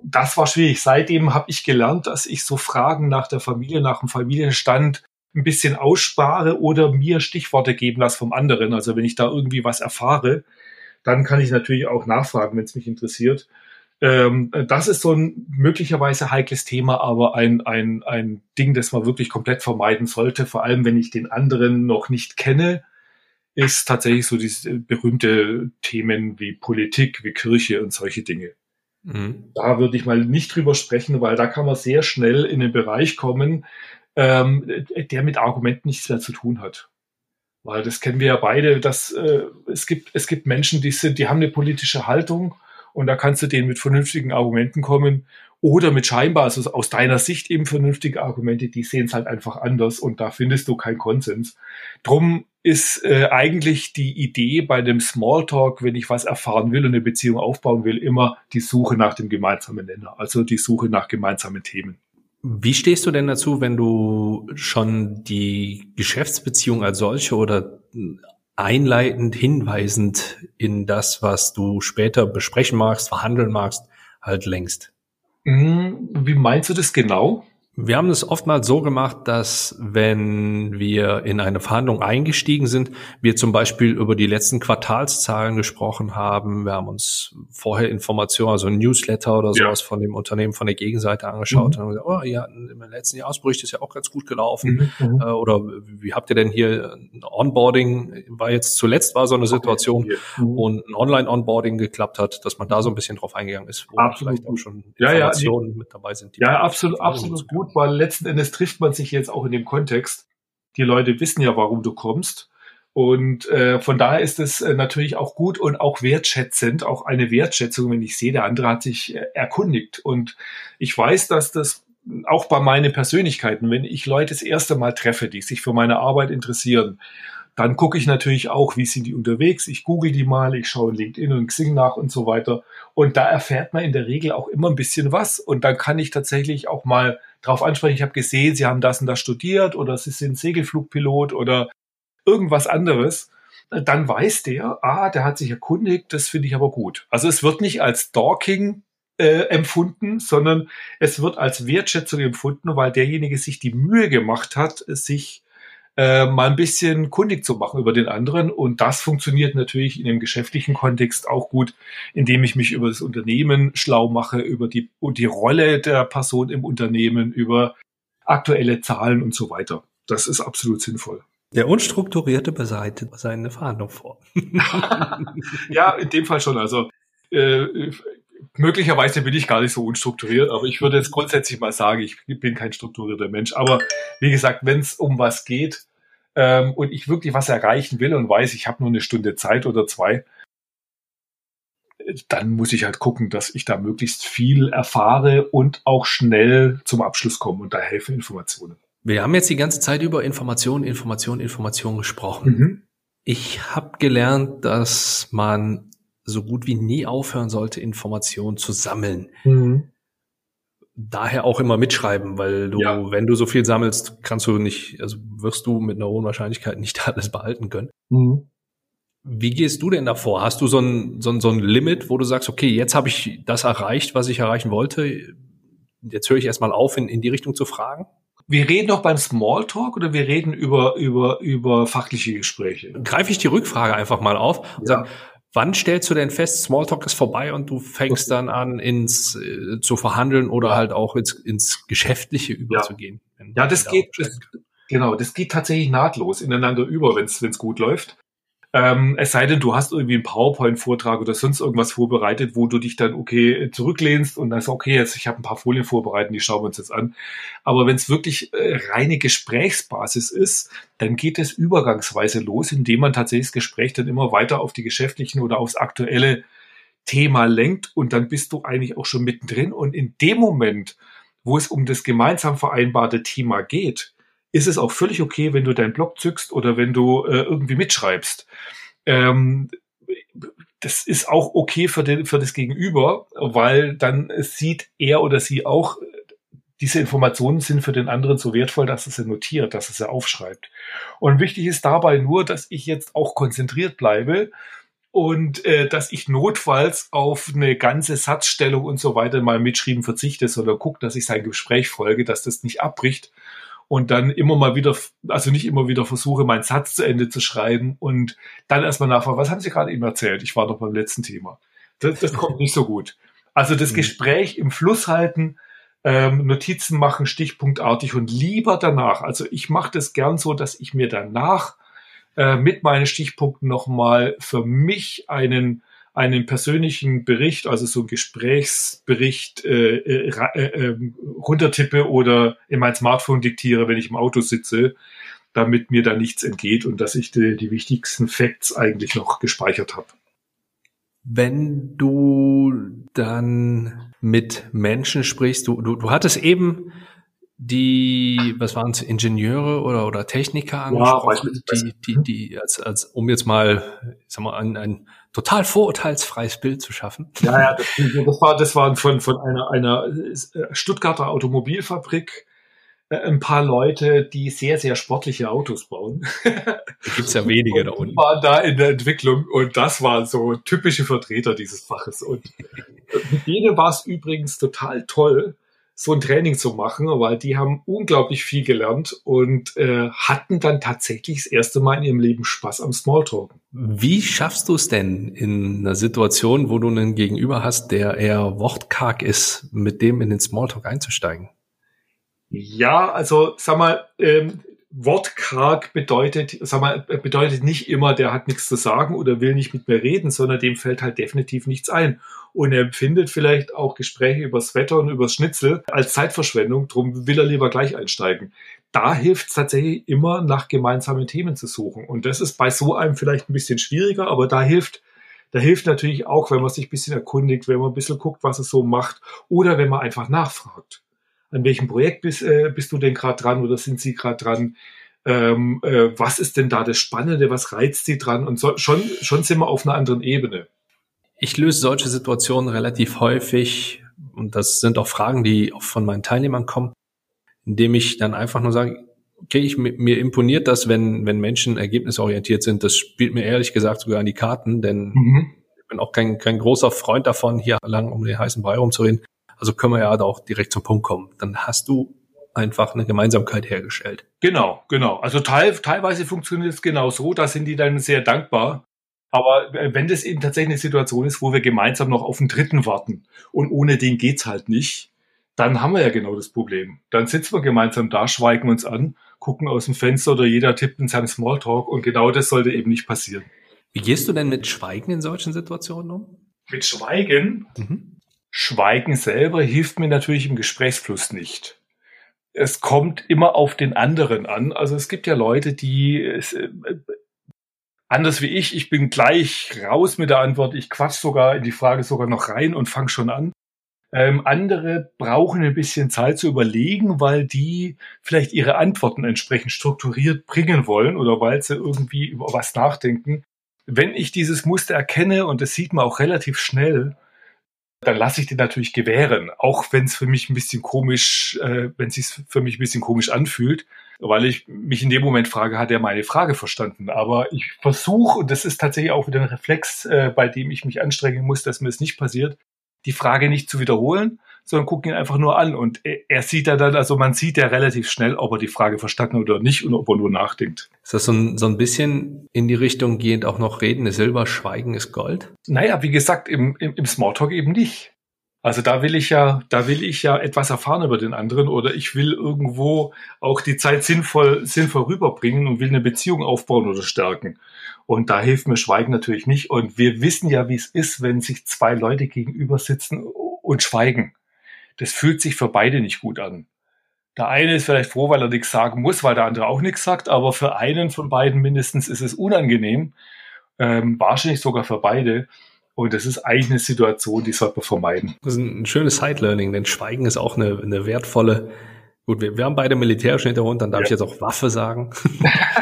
[SPEAKER 1] Das war schwierig. Seitdem habe ich gelernt, dass ich so Fragen nach der Familie, nach dem Familienstand ein bisschen ausspare oder mir Stichworte geben lasse vom anderen. Also wenn ich da irgendwie was erfahre, dann kann ich natürlich auch nachfragen, wenn es mich interessiert. Ähm, das ist so ein möglicherweise heikles Thema, aber ein, ein, ein Ding, das man wirklich komplett vermeiden sollte, vor allem wenn ich den anderen noch nicht kenne ist tatsächlich so diese berühmte Themen wie Politik, wie Kirche und solche Dinge. Mhm. Da würde ich mal nicht drüber sprechen, weil da kann man sehr schnell in den Bereich kommen, ähm, der mit Argumenten nichts mehr zu tun hat. Weil das kennen wir ja beide, dass äh, es gibt es gibt Menschen, die sind, die haben eine politische Haltung und da kannst du denen mit vernünftigen Argumenten kommen oder mit scheinbar, also aus deiner Sicht eben vernünftige Argumente, die sehen es halt einfach anders und da findest du keinen Konsens. Drum ist äh, eigentlich die Idee bei dem Smalltalk, wenn ich was erfahren will und eine Beziehung aufbauen will, immer die Suche nach dem gemeinsamen Nenner, also die Suche nach gemeinsamen Themen.
[SPEAKER 2] Wie stehst du denn dazu, wenn du schon die Geschäftsbeziehung als solche oder einleitend, hinweisend in das, was du später besprechen magst, verhandeln magst, halt längst?
[SPEAKER 1] Hm, wie meinst du das genau?
[SPEAKER 2] Wir haben es oftmals so gemacht, dass wenn wir in eine Verhandlung eingestiegen sind, wir zum Beispiel über die letzten Quartalszahlen gesprochen haben. Wir haben uns vorher Informationen, also ein Newsletter oder sowas ja. von dem Unternehmen von der Gegenseite angeschaut mhm. und gesagt, oh ja, im letzten Jahresbericht ist ja auch ganz gut gelaufen. Mhm. mhm. Äh, oder wie habt ihr denn hier ein Onboarding, war jetzt zuletzt war so eine Situation, okay. mhm. und ein Online-Onboarding geklappt hat, dass man da so ein bisschen drauf eingegangen ist,
[SPEAKER 1] wo absolut vielleicht auch schon Informationen ja, ja, mit dabei sind. ja, absolut, absolut gut gut, weil letzten Endes trifft man sich jetzt auch in dem Kontext. Die Leute wissen ja, warum du kommst. Und äh, von daher ist es äh, natürlich auch gut und auch wertschätzend, auch eine Wertschätzung, wenn ich sehe, der andere hat sich äh, erkundigt. Und ich weiß, dass das auch bei meinen Persönlichkeiten, wenn ich Leute das erste Mal treffe, die sich für meine Arbeit interessieren, dann gucke ich natürlich auch, wie sind die unterwegs. Ich google die mal, ich schaue LinkedIn und Xing nach und so weiter. Und da erfährt man in der Regel auch immer ein bisschen was. Und dann kann ich tatsächlich auch mal drauf ansprechen, ich habe gesehen, Sie haben das und das studiert oder Sie sind Segelflugpilot oder irgendwas anderes. Dann weiß der, ah, der hat sich erkundigt, das finde ich aber gut. Also es wird nicht als Stalking äh, empfunden, sondern es wird als Wertschätzung empfunden, weil derjenige sich die Mühe gemacht hat, sich äh, mal ein bisschen kundig zu machen über den anderen. Und das funktioniert natürlich in dem geschäftlichen Kontext auch gut, indem ich mich über das Unternehmen schlau mache, über die, die Rolle der Person im Unternehmen, über aktuelle Zahlen und so weiter. Das ist absolut sinnvoll.
[SPEAKER 2] Der Unstrukturierte beseitigt seine Verhandlung vor.
[SPEAKER 1] ja, in dem Fall schon. Also äh, möglicherweise bin ich gar nicht so unstrukturiert, aber ich würde jetzt grundsätzlich mal sagen, ich bin kein strukturierter Mensch. Aber wie gesagt, wenn es um was geht ähm, und ich wirklich was erreichen will und weiß, ich habe nur eine Stunde Zeit oder zwei, dann muss ich halt gucken, dass ich da möglichst viel erfahre und auch schnell zum Abschluss komme und da helfen Informationen.
[SPEAKER 2] Wir haben jetzt die ganze Zeit über Information, Information, Information gesprochen. Mhm. Ich habe gelernt, dass man so gut wie nie aufhören sollte, Informationen zu sammeln. Mhm. Daher auch immer mitschreiben, weil du, ja. wenn du so viel sammelst, kannst du nicht, also wirst du mit einer hohen Wahrscheinlichkeit nicht alles behalten können. Mhm. Wie gehst du denn davor? Hast du so ein, so ein, so ein Limit, wo du sagst, okay, jetzt habe ich das erreicht, was ich erreichen wollte. Jetzt höre ich erstmal auf, in, in die Richtung zu fragen?
[SPEAKER 1] Wir reden noch beim Smalltalk oder wir reden über, über, über fachliche Gespräche?
[SPEAKER 2] Greife ich die Rückfrage einfach mal auf und ja. sage, Wann stellst du denn fest, Smalltalk ist vorbei und du fängst dann an, ins äh, zu verhandeln oder ja. halt auch ins, ins Geschäftliche überzugehen?
[SPEAKER 1] Ja, ja das geht, das, genau, das geht tatsächlich nahtlos ineinander über, wenn es gut läuft. Ähm, es sei denn, du hast irgendwie einen PowerPoint-Vortrag oder sonst irgendwas vorbereitet, wo du dich dann okay zurücklehnst und dann sagst, okay, jetzt ich habe ein paar Folien vorbereitet, die schauen wir uns jetzt an. Aber wenn es wirklich äh, reine Gesprächsbasis ist, dann geht es übergangsweise los, indem man tatsächlich das Gespräch dann immer weiter auf die geschäftlichen oder aufs aktuelle Thema lenkt und dann bist du eigentlich auch schon mittendrin und in dem Moment, wo es um das gemeinsam vereinbarte Thema geht, ist es auch völlig okay, wenn du deinen Blog zückst oder wenn du äh, irgendwie mitschreibst. Ähm, das ist auch okay für, den, für das Gegenüber, weil dann sieht er oder sie auch, diese Informationen sind für den anderen so wertvoll, dass er sie notiert, dass er sie aufschreibt. Und wichtig ist dabei nur, dass ich jetzt auch konzentriert bleibe und äh, dass ich notfalls auf eine ganze Satzstellung und so weiter mal mitschreiben verzichte, sondern gucke, dass ich sein Gespräch folge, dass das nicht abbricht, und dann immer mal wieder, also nicht immer wieder versuche, meinen Satz zu Ende zu schreiben und dann erstmal nachfragen, was haben Sie gerade eben erzählt? Ich war doch beim letzten Thema. Das, das kommt nicht so gut. Also das mhm. Gespräch im Fluss halten, ähm, Notizen machen, stichpunktartig und lieber danach. Also ich mache das gern so, dass ich mir danach äh, mit meinen Stichpunkten nochmal für mich einen einen persönlichen Bericht, also so ein Gesprächsbericht äh, äh, äh, ähm, runtertippe oder in mein Smartphone diktiere, wenn ich im Auto sitze, damit mir da nichts entgeht und dass ich die, die wichtigsten Facts eigentlich noch gespeichert habe.
[SPEAKER 2] Wenn du dann mit Menschen sprichst, du, du, du hattest eben die, was waren es, Ingenieure oder, oder Techniker angesprochen, ja, die, die, die, als, als, um jetzt mal, ich sag mal, ein, ein total vorurteilsfreies Bild zu schaffen.
[SPEAKER 1] Ja, ja, das, das war, das war von, von einer, einer Stuttgarter Automobilfabrik äh, ein paar Leute, die sehr, sehr sportliche Autos bauen.
[SPEAKER 2] Da gibt's ja wenige da unten.
[SPEAKER 1] waren da in der Entwicklung und das waren so typische Vertreter dieses Faches. Und mit denen war es übrigens total toll, so ein Training zu machen, weil die haben unglaublich viel gelernt und äh, hatten dann tatsächlich das erste Mal in ihrem Leben Spaß am Smalltalk.
[SPEAKER 2] Wie schaffst du es denn in einer Situation, wo du einen Gegenüber hast, der eher wortkarg ist, mit dem in den Smalltalk einzusteigen?
[SPEAKER 1] Ja, also sag mal, ähm, wortkarg bedeutet, sag mal, bedeutet nicht immer, der hat nichts zu sagen oder will nicht mit mir reden, sondern dem fällt halt definitiv nichts ein. Und er empfindet vielleicht auch Gespräche übers Wetter und übers Schnitzel als Zeitverschwendung, drum will er lieber gleich einsteigen. Da hilft es tatsächlich immer, nach gemeinsamen Themen zu suchen. Und das ist bei so einem vielleicht ein bisschen schwieriger, aber da hilft da hilft natürlich auch, wenn man sich ein bisschen erkundigt, wenn man ein bisschen guckt, was es so macht, oder wenn man einfach nachfragt an welchem Projekt bist, äh, bist du denn gerade dran oder sind sie gerade dran? Ähm, äh, was ist denn da das Spannende, was reizt sie dran? Und so, schon, schon sind wir auf einer anderen Ebene.
[SPEAKER 2] Ich löse solche Situationen relativ häufig und das sind auch Fragen, die auch von meinen Teilnehmern kommen, indem ich dann einfach nur sage, okay, ich, mir imponiert das, wenn, wenn Menschen ergebnisorientiert sind. Das spielt mir ehrlich gesagt sogar an die Karten, denn mhm. ich bin auch kein, kein großer Freund davon, hier lang um den heißen Brei rumzureden. Also können wir ja da auch direkt zum Punkt kommen. Dann hast du einfach eine Gemeinsamkeit hergestellt.
[SPEAKER 1] Genau, genau. Also teil, teilweise funktioniert es genau so, da sind die dann sehr dankbar. Aber wenn das eben tatsächlich eine Situation ist, wo wir gemeinsam noch auf den Dritten warten und ohne den geht's halt nicht, dann haben wir ja genau das Problem. Dann sitzen wir gemeinsam da, schweigen uns an, gucken aus dem Fenster oder jeder tippt in seinem Smalltalk und genau das sollte eben nicht passieren.
[SPEAKER 2] Wie gehst du denn mit Schweigen in solchen Situationen um?
[SPEAKER 1] Mit Schweigen? Mhm. Schweigen selber hilft mir natürlich im Gesprächsfluss nicht. Es kommt immer auf den anderen an. Also es gibt ja Leute, die äh, anders wie ich, ich bin gleich raus mit der Antwort, ich quatsch sogar in die Frage sogar noch rein und fange schon an. Ähm, andere brauchen ein bisschen Zeit zu überlegen, weil die vielleicht ihre Antworten entsprechend strukturiert bringen wollen oder weil sie irgendwie über was nachdenken. Wenn ich dieses Muster erkenne, und das sieht man auch relativ schnell, dann lasse ich den natürlich gewähren, auch wenn es für mich ein bisschen komisch, äh, wenn es sich für mich ein bisschen komisch anfühlt, weil ich mich in dem Moment frage, hat er meine Frage verstanden? Aber ich versuche, und das ist tatsächlich auch wieder ein Reflex, äh, bei dem ich mich anstrengen muss, dass mir es das nicht passiert, die Frage nicht zu wiederholen, sondern gucken ihn einfach nur an. Und er, sieht da dann, also man sieht ja relativ schnell, ob er die Frage verstanden oder nicht und ob er nur nachdenkt.
[SPEAKER 2] Ist das so ein, so ein bisschen in die Richtung gehend auch noch Reden ist Silber, Schweigen ist Gold?
[SPEAKER 1] Naja, wie gesagt, im, im, im Smalltalk eben nicht. Also da will ich ja, da will ich ja etwas erfahren über den anderen oder ich will irgendwo auch die Zeit sinnvoll, sinnvoll rüberbringen und will eine Beziehung aufbauen oder stärken. Und da hilft mir Schweigen natürlich nicht. Und wir wissen ja, wie es ist, wenn sich zwei Leute gegenüber sitzen und schweigen das fühlt sich für beide nicht gut an. Der eine ist vielleicht froh, weil er nichts sagen muss, weil der andere auch nichts sagt, aber für einen von beiden mindestens ist es unangenehm, ähm, wahrscheinlich sogar für beide. Und das ist eigentlich eine Situation, die sollte man vermeiden.
[SPEAKER 2] Das ist ein schönes Side-Learning, denn Schweigen ist auch eine, eine wertvolle, gut, wir, wir haben beide militärischen Hintergrund, dann darf ja. ich jetzt auch Waffe sagen,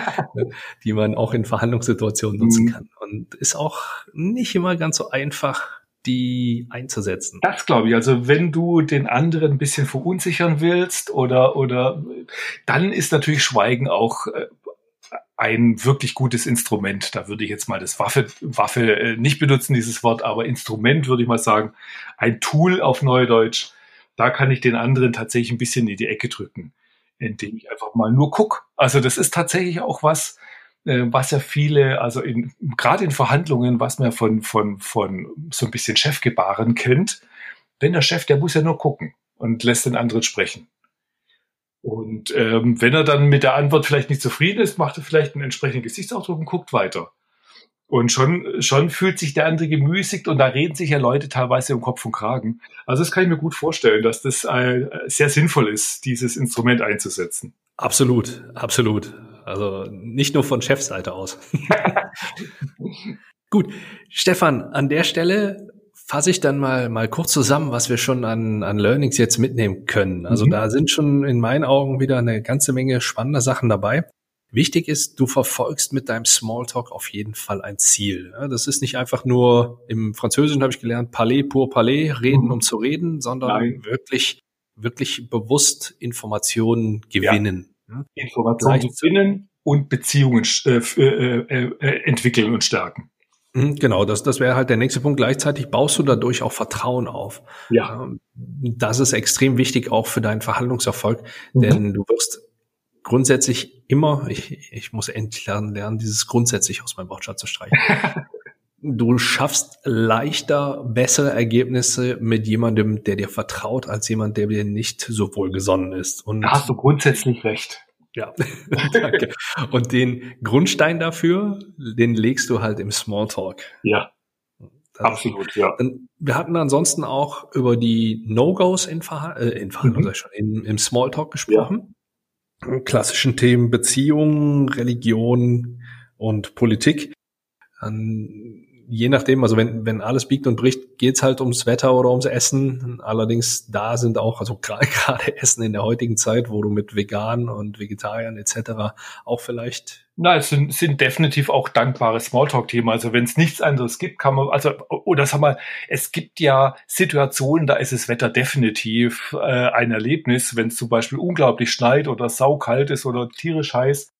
[SPEAKER 2] die man auch in Verhandlungssituationen nutzen mhm. kann. Und ist auch nicht immer ganz so einfach, die einzusetzen.
[SPEAKER 1] Das glaube ich. Also wenn du den anderen ein bisschen verunsichern willst oder, oder, dann ist natürlich Schweigen auch äh, ein wirklich gutes Instrument. Da würde ich jetzt mal das Waffe, Waffe äh, nicht benutzen, dieses Wort, aber Instrument würde ich mal sagen. Ein Tool auf Neudeutsch. Da kann ich den anderen tatsächlich ein bisschen in die Ecke drücken, indem ich einfach mal nur guck. Also das ist tatsächlich auch was, was ja viele, also in, gerade in Verhandlungen, was man von, von, von so ein bisschen Chefgebaren kennt, wenn der Chef, der muss ja nur gucken und lässt den anderen sprechen. Und ähm, wenn er dann mit der Antwort vielleicht nicht zufrieden ist, macht er vielleicht einen entsprechenden Gesichtsausdruck und guckt weiter. Und schon, schon fühlt sich der andere gemüßigt und da reden sich ja Leute teilweise um Kopf und Kragen. Also das kann ich mir gut vorstellen, dass das äh, sehr sinnvoll ist, dieses Instrument einzusetzen.
[SPEAKER 2] Absolut, absolut. Also nicht nur von Chefseite aus. Gut, Stefan, an der Stelle fasse ich dann mal, mal kurz zusammen, was wir schon an, an Learnings jetzt mitnehmen können. Also mhm. da sind schon in meinen Augen wieder eine ganze Menge spannender Sachen dabei. Wichtig ist, du verfolgst mit deinem Smalltalk auf jeden Fall ein Ziel. Das ist nicht einfach nur, im Französischen habe ich gelernt, parler pour parler, reden mhm. um zu reden, sondern Nein. wirklich, wirklich bewusst Informationen gewinnen.
[SPEAKER 1] Ja. Informationen gewinnen und Beziehungen äh, äh, äh, äh, entwickeln und stärken.
[SPEAKER 2] Mhm, genau, das, das wäre halt der nächste Punkt. Gleichzeitig baust du dadurch auch Vertrauen auf. Ja. Das ist extrem wichtig auch für deinen Verhandlungserfolg, mhm. denn du wirst grundsätzlich immer, ich, ich muss endlich lernen, lernen, dieses grundsätzlich aus meinem Wortschatz zu streichen. du schaffst leichter bessere Ergebnisse mit jemandem, der dir vertraut, als jemand, der dir nicht so wohlgesonnen ist.
[SPEAKER 1] Und da hast du grundsätzlich recht.
[SPEAKER 2] Ja, danke. Und den Grundstein dafür, den legst du halt im Smalltalk.
[SPEAKER 1] Ja. Das Absolut, ja.
[SPEAKER 2] Wir hatten ansonsten auch über die No-Gos in, Verha äh, in Verhandlung, mhm. schon, in, im Smalltalk gesprochen. Ja. Klassischen Themen Beziehungen, Religion und Politik. Dann je nachdem, also wenn, wenn alles biegt und bricht, geht's halt ums Wetter oder ums Essen. Allerdings da sind auch, also gerade Essen in der heutigen Zeit, wo du mit Veganen und Vegetariern etc. auch vielleicht.
[SPEAKER 1] Na, es sind, sind definitiv auch dankbare Smalltalk-Themen. Also wenn es nichts anderes gibt, kann man, also, oder sag mal, es gibt ja Situationen, da ist das Wetter definitiv äh, ein Erlebnis, wenn es zum Beispiel unglaublich schneit oder saukalt ist oder tierisch heiß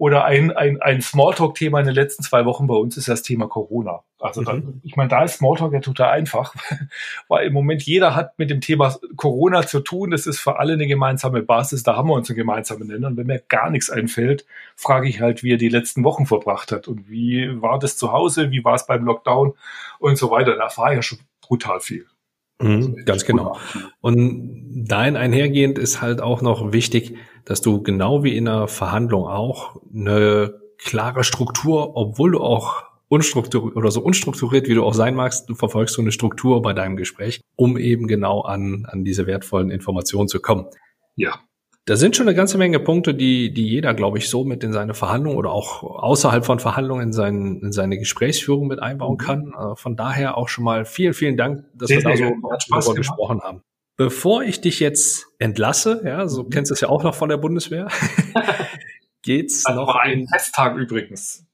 [SPEAKER 1] oder ein, ein, ein Smalltalk-Thema in den letzten zwei Wochen bei uns ist das Thema Corona. Also da, mhm. ich meine, da ist Smalltalk ja total einfach, weil im Moment jeder hat mit dem Thema Corona zu tun. Das ist für alle eine gemeinsame Basis. Da haben wir uns einen gemeinsamen Nenner. Und wenn mir gar nichts einfällt, frage ich halt, wie er die letzten Wochen verbracht hat und wie war das zu Hause, wie war es beim Lockdown und so weiter. Da erfahre ich ja schon brutal viel.
[SPEAKER 2] Mhm, ganz genau. Und dahin einhergehend ist halt auch noch wichtig, dass du genau wie in einer Verhandlung auch eine klare Struktur, obwohl du auch unstrukturiert oder so unstrukturiert, wie du auch sein magst, du verfolgst so eine Struktur bei deinem Gespräch, um eben genau an, an diese wertvollen Informationen zu kommen.
[SPEAKER 1] Ja.
[SPEAKER 2] Da sind schon eine ganze Menge Punkte, die, die jeder, glaube ich, so mit in seine Verhandlung oder auch außerhalb von Verhandlungen in, sein, in seine Gesprächsführung mit einbauen mhm. kann. Äh, von daher auch schon mal vielen, vielen Dank, dass sehr, wir da so darüber gesprochen haben. Bevor ich dich jetzt entlasse, ja, so mhm. kennst du es ja auch noch von der Bundeswehr, geht's das noch
[SPEAKER 1] war ein in Festtag übrigens.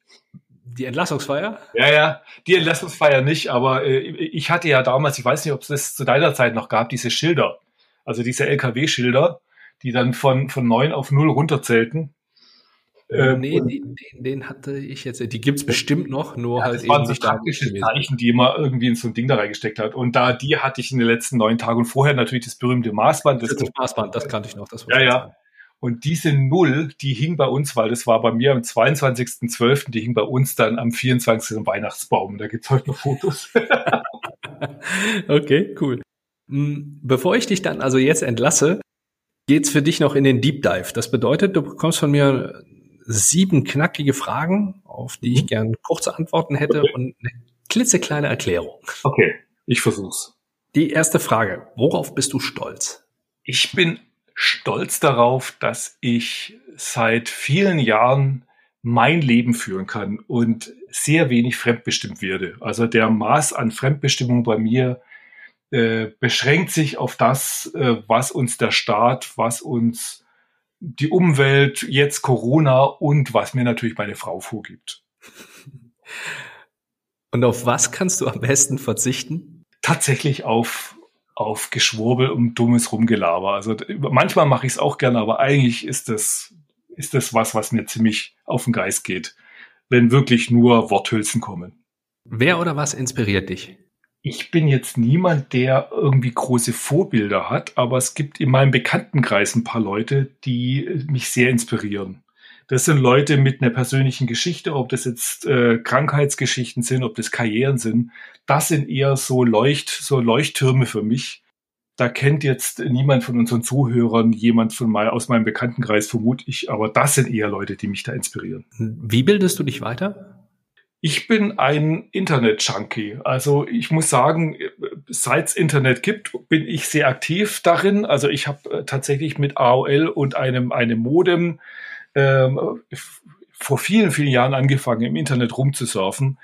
[SPEAKER 2] Die Entlassungsfeier?
[SPEAKER 1] Ja, ja, die Entlassungsfeier nicht, aber äh, ich hatte ja damals, ich weiß nicht, ob es das zu deiner Zeit noch gab, diese Schilder, also diese LKW-Schilder, die dann von, von neun auf null runterzählten.
[SPEAKER 2] Ähm, nee, den, den, den, hatte ich jetzt, die gibt's bestimmt noch, nur ja, halt
[SPEAKER 1] das waren so taktische Zeichen, die immer irgendwie in so ein Ding da reingesteckt hat. Und da, die hatte ich in den letzten neun Tagen und vorher natürlich das berühmte Maßband.
[SPEAKER 2] Das, das Maßband, das kannte ich noch. Das
[SPEAKER 1] ja, ja. Und diese Null, die hing bei uns, weil das war bei mir am 22.12., die hing bei uns dann am 24. Weihnachtsbaum. Da gibt's heute noch Fotos.
[SPEAKER 2] okay, cool. Hm, bevor ich dich dann also jetzt entlasse, geht's für dich noch in den Deep Dive. Das bedeutet, du bekommst von mir sieben knackige Fragen, auf die ich mhm. gern kurze Antworten hätte okay. und eine klitzekleine Erklärung.
[SPEAKER 1] Okay, ich versuch's.
[SPEAKER 2] Die erste Frage. Worauf bist du stolz?
[SPEAKER 1] Ich bin stolz darauf, dass ich seit vielen Jahren mein Leben führen kann und sehr wenig fremdbestimmt werde. Also der Maß an Fremdbestimmung bei mir äh, beschränkt sich auf das, äh, was uns der Staat, was uns die Umwelt, jetzt Corona und was mir natürlich meine Frau vorgibt.
[SPEAKER 2] Und auf was kannst du am besten verzichten?
[SPEAKER 1] Tatsächlich auf, auf Geschwurbel und dummes Rumgelaber. Also manchmal mache ich es auch gerne, aber eigentlich ist das, ist das was, was mir ziemlich auf den Geist geht, wenn wirklich nur Worthülsen kommen.
[SPEAKER 2] Wer oder was inspiriert dich?
[SPEAKER 1] Ich bin jetzt niemand, der irgendwie große Vorbilder hat, aber es gibt in meinem Bekanntenkreis ein paar Leute, die mich sehr inspirieren. Das sind Leute mit einer persönlichen Geschichte, ob das jetzt äh, Krankheitsgeschichten sind, ob das Karrieren sind. Das sind eher so Leucht, so Leuchttürme für mich. Da kennt jetzt niemand von unseren Zuhörern jemand von mal aus meinem Bekanntenkreis, vermute ich, aber das sind eher Leute, die mich da inspirieren.
[SPEAKER 2] Wie bildest du dich weiter?
[SPEAKER 1] Ich bin ein Internet-Junkie. Also ich muss sagen, seit es Internet gibt, bin ich sehr aktiv darin. Also ich habe äh, tatsächlich mit AOL und einem, einem Modem ähm, vor vielen, vielen Jahren angefangen, im Internet rumzusurfen.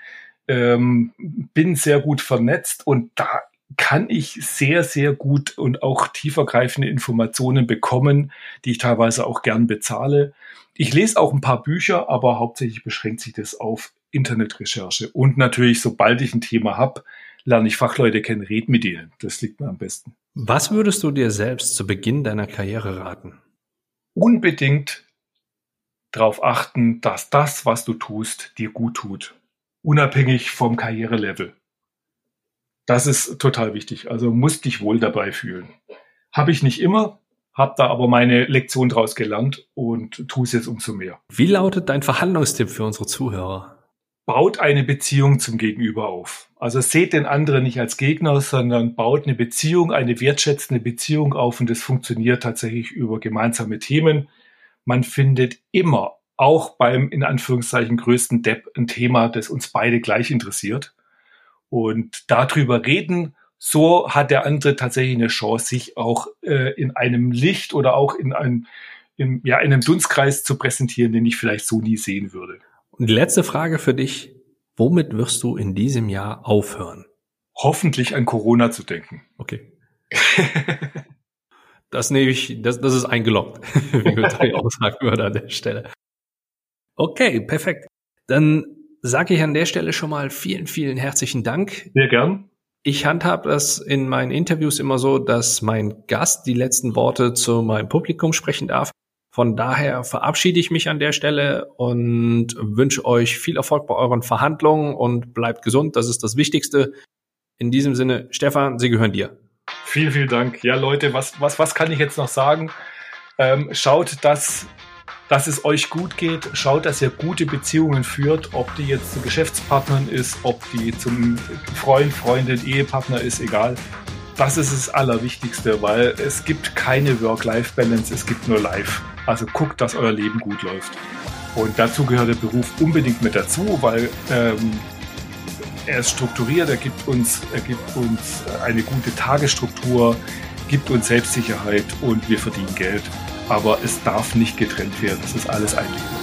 [SPEAKER 1] ähm, bin sehr gut vernetzt und da kann ich sehr, sehr gut und auch tiefergreifende Informationen bekommen, die ich teilweise auch gern bezahle. Ich lese auch ein paar Bücher, aber hauptsächlich beschränkt sich das auf Internetrecherche. Und natürlich, sobald ich ein Thema habe, lerne ich Fachleute kennen, red mit ihnen. Das liegt mir am besten.
[SPEAKER 2] Was würdest du dir selbst zu Beginn deiner Karriere raten?
[SPEAKER 1] Unbedingt darauf achten, dass das, was du tust, dir gut tut. Unabhängig vom Karrierelevel. Das ist total wichtig. Also musst dich wohl dabei fühlen. Habe ich nicht immer, habe da aber meine Lektion draus gelernt und tue es jetzt umso mehr.
[SPEAKER 2] Wie lautet dein Verhandlungstipp für unsere Zuhörer?
[SPEAKER 1] Baut eine Beziehung zum Gegenüber auf. Also seht den anderen nicht als Gegner, sondern baut eine Beziehung, eine wertschätzende Beziehung auf und das funktioniert tatsächlich über gemeinsame Themen. Man findet immer, auch beim in Anführungszeichen größten Depp, ein Thema, das uns beide gleich interessiert. Und darüber reden, so hat der andere tatsächlich eine Chance, sich auch äh, in einem Licht oder auch in einem, in, ja, in einem Dunstkreis zu präsentieren, den ich vielleicht so nie sehen würde.
[SPEAKER 2] Und die letzte Frage für dich. Womit wirst du in diesem Jahr aufhören?
[SPEAKER 1] Hoffentlich an Corona zu denken.
[SPEAKER 2] Okay. das nehme ich, das, das ist eingeloggt, wie Günther auch sagen würde an der Stelle. Okay, perfekt. Dann sage ich an der Stelle schon mal vielen, vielen herzlichen Dank.
[SPEAKER 1] Sehr gern.
[SPEAKER 2] Ich handhab das in meinen Interviews immer so, dass mein Gast die letzten Worte zu meinem Publikum sprechen darf. Von daher verabschiede ich mich an der Stelle und wünsche euch viel Erfolg bei euren Verhandlungen und bleibt gesund. Das ist das Wichtigste. In diesem Sinne, Stefan, Sie gehören dir.
[SPEAKER 1] Vielen, vielen Dank. Ja, Leute, was, was, was kann ich jetzt noch sagen? Ähm, schaut, dass dass es euch gut geht. Schaut, dass ihr gute Beziehungen führt, ob die jetzt zu Geschäftspartnern ist, ob die zum Freund, Freundin, Ehepartner ist, egal. Das ist das Allerwichtigste, weil es gibt keine Work-Life-Balance, es gibt nur Life. Also guckt, dass euer Leben gut läuft. Und dazu gehört der Beruf unbedingt mit dazu, weil ähm, er ist strukturiert, er gibt uns, er gibt uns eine gute Tagesstruktur, gibt uns Selbstsicherheit und wir verdienen Geld aber es darf nicht getrennt werden. Das ist alles ein Leben.